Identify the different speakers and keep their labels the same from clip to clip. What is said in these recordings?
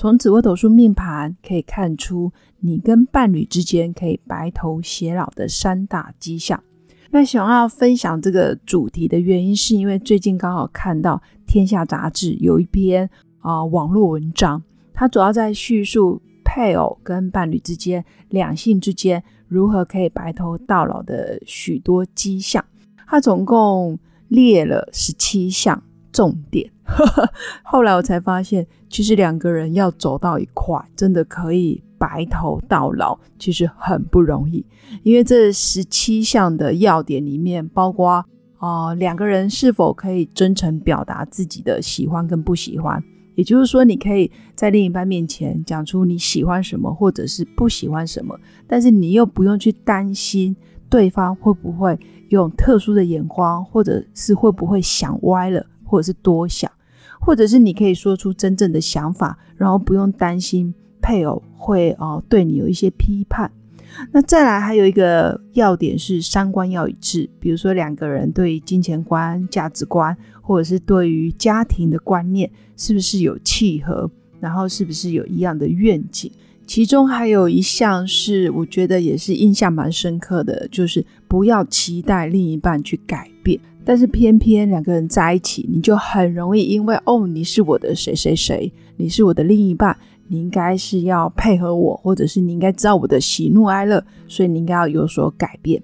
Speaker 1: 从紫微斗数命盘可以看出你跟伴侣之间可以白头偕老的三大迹象。那想要分享这个主题的原因，是因为最近刚好看到《天下》杂志有一篇啊网络文章，它主要在叙述配偶跟伴侣之间、两性之间如何可以白头到老的许多迹象。它总共列了十七项重点，后来我才发现，其实两个人要走到一块，真的可以白头到老，其实很不容易。因为这十七项的要点里面，包括啊，两个人是否可以真诚表达自己的喜欢跟不喜欢，也就是说，你可以在另一半面前讲出你喜欢什么或者是不喜欢什么，但是你又不用去担心对方会不会。用特殊的眼光，或者是会不会想歪了，或者是多想，或者是你可以说出真正的想法，然后不用担心配偶会哦对你有一些批判。那再来还有一个要点是三观要一致，比如说两个人对金钱观、价值观，或者是对于家庭的观念是不是有契合，然后是不是有一样的愿景。其中还有一项是，我觉得也是印象蛮深刻的，就是不要期待另一半去改。但是偏偏两个人在一起，你就很容易因为哦，你是我的谁谁谁，你是我的另一半，你应该是要配合我，或者是你应该知道我的喜怒哀乐，所以你应该要有所改变。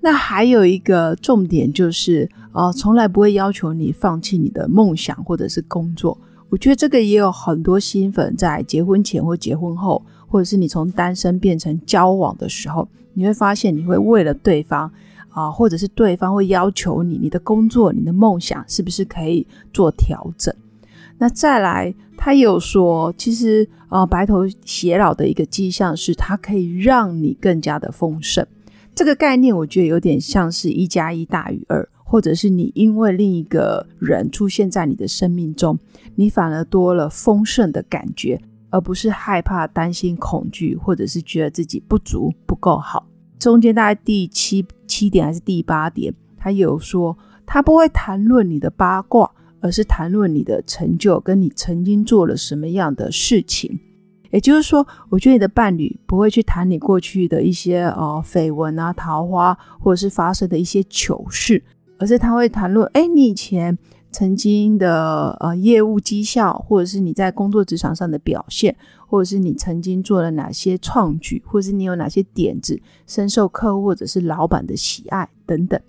Speaker 1: 那还有一个重点就是，呃，从来不会要求你放弃你的梦想或者是工作。我觉得这个也有很多新粉在结婚前或结婚后。或者是你从单身变成交往的时候，你会发现你会为了对方啊，或者是对方会要求你，你的工作、你的梦想是不是可以做调整？那再来，他有说，其实啊，白头偕老的一个迹象是，它可以让你更加的丰盛。这个概念我觉得有点像是一加一大于二，或者是你因为另一个人出现在你的生命中，你反而多了丰盛的感觉。而不是害怕、担心、恐惧，或者是觉得自己不足、不够好。中间大概第七七点还是第八点，他有说他不会谈论你的八卦，而是谈论你的成就，跟你曾经做了什么样的事情。也就是说，我觉得你的伴侣不会去谈你过去的一些呃绯闻啊、桃花，或者是发生的一些糗事，而是他会谈论哎，你以前。曾经的呃业务绩效，或者是你在工作职场上的表现，或者是你曾经做了哪些创举，或者是你有哪些点子深受客户或者是老板的喜爱等等。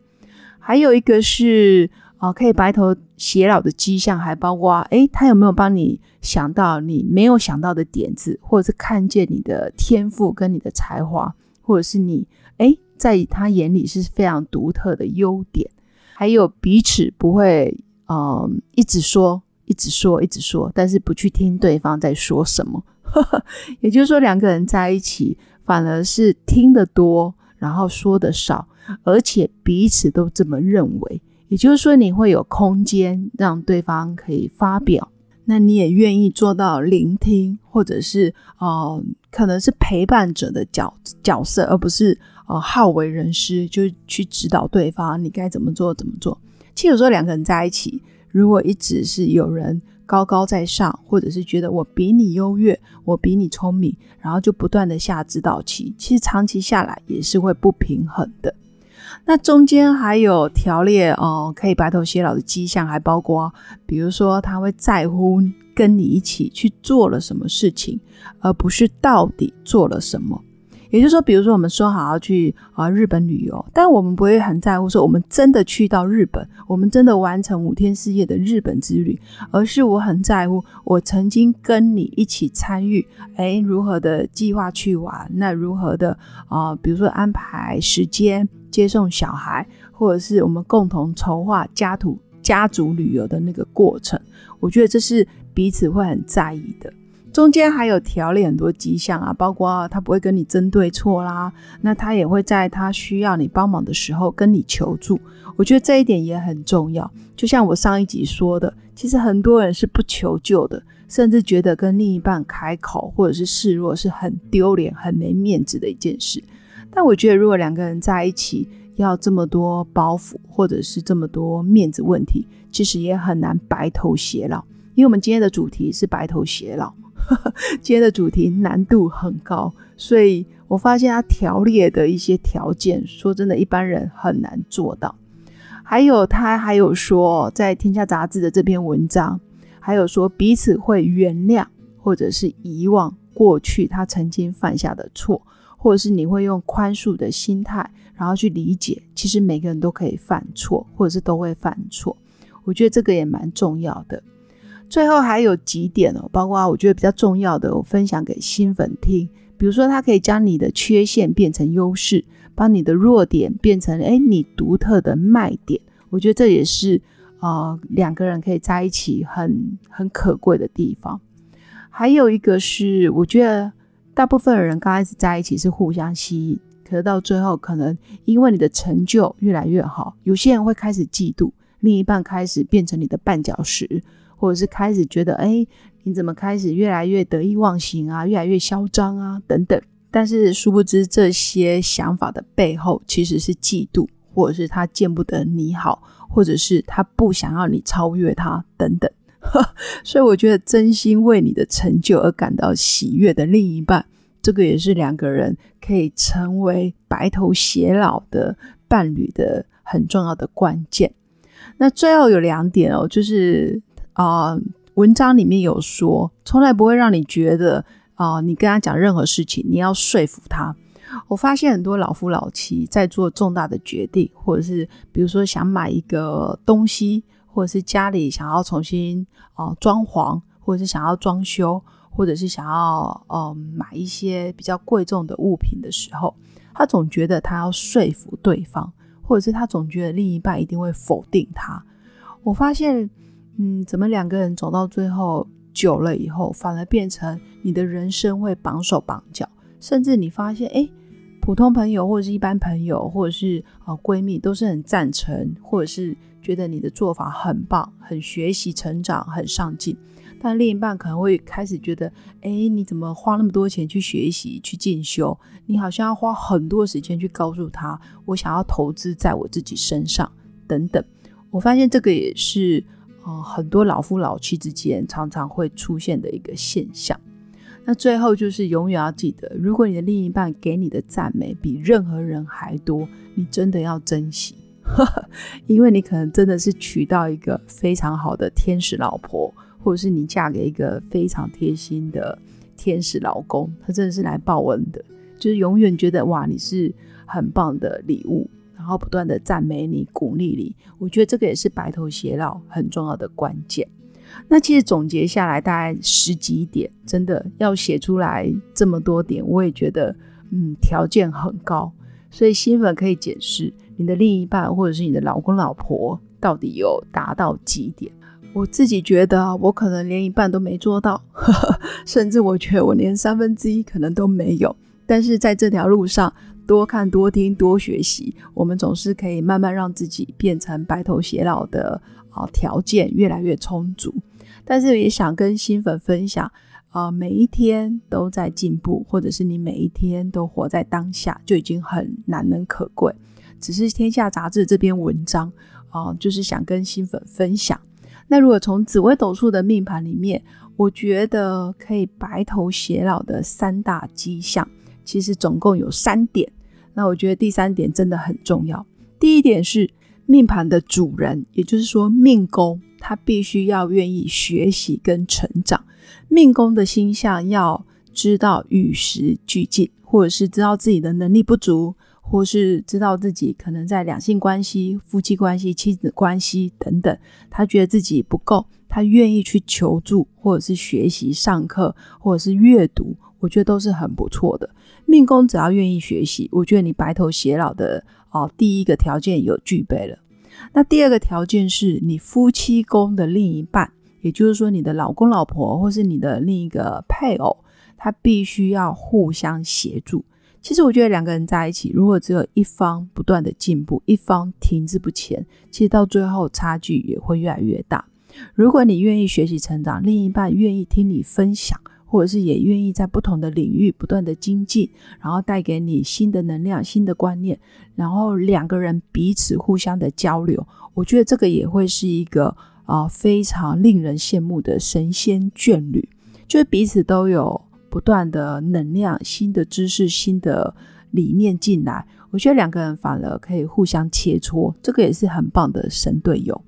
Speaker 1: 还有一个是啊，可以白头偕老的迹象，还包括诶，他有没有帮你想到你没有想到的点子，或者是看见你的天赋跟你的才华，或者是你诶，在他眼里是非常独特的优点，还有彼此不会。嗯，一直说，一直说，一直说，但是不去听对方在说什么。也就是说，两个人在一起，反而是听得多，然后说的少，而且彼此都这么认为。也就是说，你会有空间让对方可以发表，那你也愿意做到聆听，或者是呃，可能是陪伴者的角角色，而不是呃好为人师，就去指导对方你该怎么做，怎么做。其实有时候两个人在一起，如果一直是有人高高在上，或者是觉得我比你优越，我比你聪明，然后就不断的下指导棋，其实长期下来也是会不平衡的。那中间还有条列哦，可以白头偕老的迹象，还包括比如说他会在乎跟你一起去做了什么事情，而不是到底做了什么。也就是说，比如说我们说好要去啊日本旅游，但我们不会很在乎说我们真的去到日本，我们真的完成五天四夜的日本之旅，而是我很在乎我曾经跟你一起参与，哎，如何的计划去玩，那如何的啊，比如说安排时间接送小孩，或者是我们共同筹划家族家族旅游的那个过程，我觉得这是彼此会很在意的。中间还有调理很多迹象啊，包括他不会跟你争对错啦，那他也会在他需要你帮忙的时候跟你求助。我觉得这一点也很重要。就像我上一集说的，其实很多人是不求救的，甚至觉得跟另一半开口或者是示弱是很丢脸、很没面子的一件事。但我觉得，如果两个人在一起要这么多包袱，或者是这么多面子问题，其实也很难白头偕老。因为我们今天的主题是白头偕老。今天的主题难度很高，所以我发现他条列的一些条件，说真的，一般人很难做到。还有他还有说，在《天下杂志》的这篇文章，还有说彼此会原谅或者是遗忘过去他曾经犯下的错，或者是你会用宽恕的心态，然后去理解，其实每个人都可以犯错，或者是都会犯错。我觉得这个也蛮重要的。最后还有几点哦，包括我觉得比较重要的，我分享给新粉听。比如说，它可以将你的缺陷变成优势，把你的弱点变成哎你独特的卖点。我觉得这也是啊两个人可以在一起很很可贵的地方。还有一个是，我觉得大部分人刚开始在一起是互相吸引，可是到最后可能因为你的成就越来越好，有些人会开始嫉妒，另一半开始变成你的绊脚石。或者是开始觉得，哎，你怎么开始越来越得意忘形啊，越来越嚣张啊，等等。但是殊不知，这些想法的背后其实是嫉妒，或者是他见不得你好，或者是他不想要你超越他，等等。所以，我觉得真心为你的成就而感到喜悦的另一半，这个也是两个人可以成为白头偕老的伴侣的很重要的关键。那最后有两点哦，就是。啊，文章里面有说，从来不会让你觉得啊，你跟他讲任何事情，你要说服他。我发现很多老夫老妻在做重大的决定，或者是比如说想买一个东西，或者是家里想要重新啊装潢，或者是想要装修，或者是想要嗯买一些比较贵重的物品的时候，他总觉得他要说服对方，或者是他总觉得另一半一定会否定他。我发现。嗯，怎么两个人走到最后久了以后，反而变成你的人生会绑手绑脚，甚至你发现，哎，普通朋友或者是一般朋友，或者是呃闺蜜，都是很赞成，或者是觉得你的做法很棒，很学习成长，很上进。但另一半可能会开始觉得，哎，你怎么花那么多钱去学习、去进修？你好像要花很多时间去告诉他，我想要投资在我自己身上，等等。我发现这个也是。哦，很多老夫老妻之间常常会出现的一个现象。那最后就是永远要记得，如果你的另一半给你的赞美比任何人还多，你真的要珍惜，因为你可能真的是娶到一个非常好的天使老婆，或者是你嫁给一个非常贴心的天使老公，他真的是来报恩的，就是永远觉得哇，你是很棒的礼物。然后不断的赞美你、鼓励你，我觉得这个也是白头偕老很重要的关键。那其实总结下来大概十几点，真的要写出来这么多点，我也觉得嗯条件很高。所以新粉可以解释你的另一半或者是你的老公老婆到底有达到几点。我自己觉得我可能连一半都没做到，甚至我觉得我连三分之一可能都没有。但是在这条路上。多看多听多学习，我们总是可以慢慢让自己变成白头偕老的啊条件越来越充足。但是也想跟新粉分享啊，每一天都在进步，或者是你每一天都活在当下，就已经很难能可贵。只是天下杂志这篇文章啊，就是想跟新粉分享。那如果从紫微斗数的命盘里面，我觉得可以白头偕老的三大迹象，其实总共有三点。那我觉得第三点真的很重要。第一点是命盘的主人，也就是说命宫，他必须要愿意学习跟成长。命宫的星象要知道与时俱进，或者是知道自己的能力不足，或是知道自己可能在两性关系、夫妻关系、妻子关系等等，他觉得自己不够，他愿意去求助，或者是学习上课，或者是阅读。我觉得都是很不错的。命宫只要愿意学习，我觉得你白头偕老的哦，第一个条件有具备了。那第二个条件是你夫妻宫的另一半也就是说，你的老公、老婆或是你的另一个配偶，他必须要互相协助。其实我觉得两个人在一起，如果只有一方不断的进步，一方停滞不前，其实到最后差距也会越来越大。如果你愿意学习成长，另一半愿意听你分享，或者是也愿意在不同的领域不断的精进，然后带给你新的能量、新的观念，然后两个人彼此互相的交流，我觉得这个也会是一个啊非常令人羡慕的神仙眷侣，就是彼此都有。不断的能量、新的知识、新的理念进来，我觉得两个人反而可以互相切磋，这个也是很棒的神队友。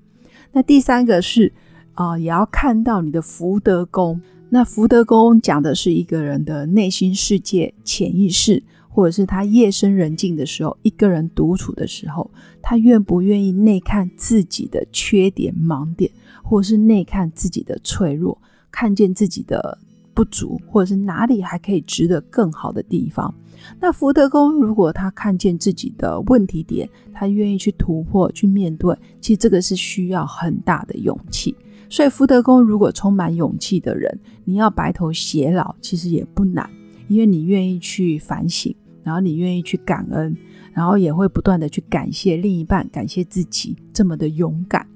Speaker 1: 那第三个是啊，也要看到你的福德宫。那福德宫讲的是一个人的内心世界、潜意识，或者是他夜深人静的时候，一个人独处的时候，他愿不愿意内看自己的缺点、盲点，或者是内看自己的脆弱，看见自己的。不足，或者是哪里还可以值得更好的地方。那福德宫如果他看见自己的问题点，他愿意去突破、去面对，其实这个是需要很大的勇气。所以福德宫如果充满勇气的人，你要白头偕老，其实也不难，因为你愿意去反省，然后你愿意去感恩，然后也会不断的去感谢另一半，感谢自己这么的勇敢。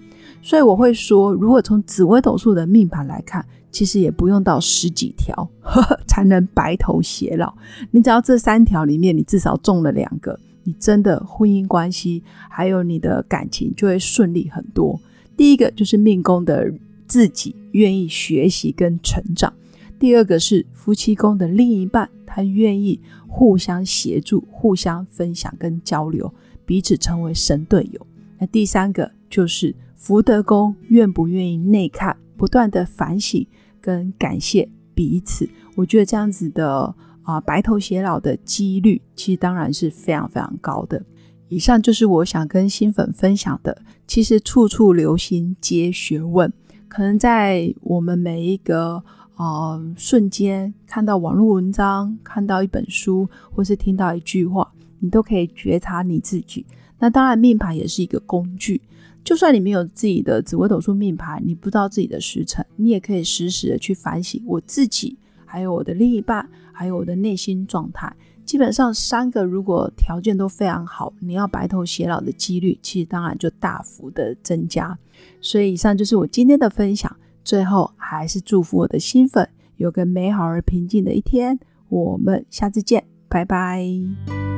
Speaker 1: 所以我会说，如果从紫微斗数的命盘来看，其实也不用到十几条呵呵 才能白头偕老。你只要这三条里面，你至少中了两个，你真的婚姻关系还有你的感情就会顺利很多。第一个就是命宫的自己愿意学习跟成长；第二个是夫妻宫的另一半，他愿意互相协助、互相分享跟交流，彼此成为神队友。那第三个就是福德宫愿不愿意内看，不断的反省。跟感谢彼此，我觉得这样子的啊白头偕老的几率，其实当然是非常非常高的。以上就是我想跟新粉分享的。其实处处留心皆学问，可能在我们每一个呃瞬间，看到网络文章，看到一本书，或是听到一句话，你都可以觉察你自己。那当然，命盘也是一个工具。就算你没有自己的紫微斗数命盘，你不知道自己的时辰，你也可以实时的去反省我自己，还有我的另一半，还有我的内心状态。基本上三个如果条件都非常好，你要白头偕老的几率，其实当然就大幅的增加。所以以上就是我今天的分享。最后还是祝福我的新粉有个美好而平静的一天。我们下次见，拜拜。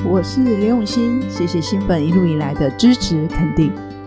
Speaker 1: 我是刘永新，谢谢新粉一路以来的支持肯定。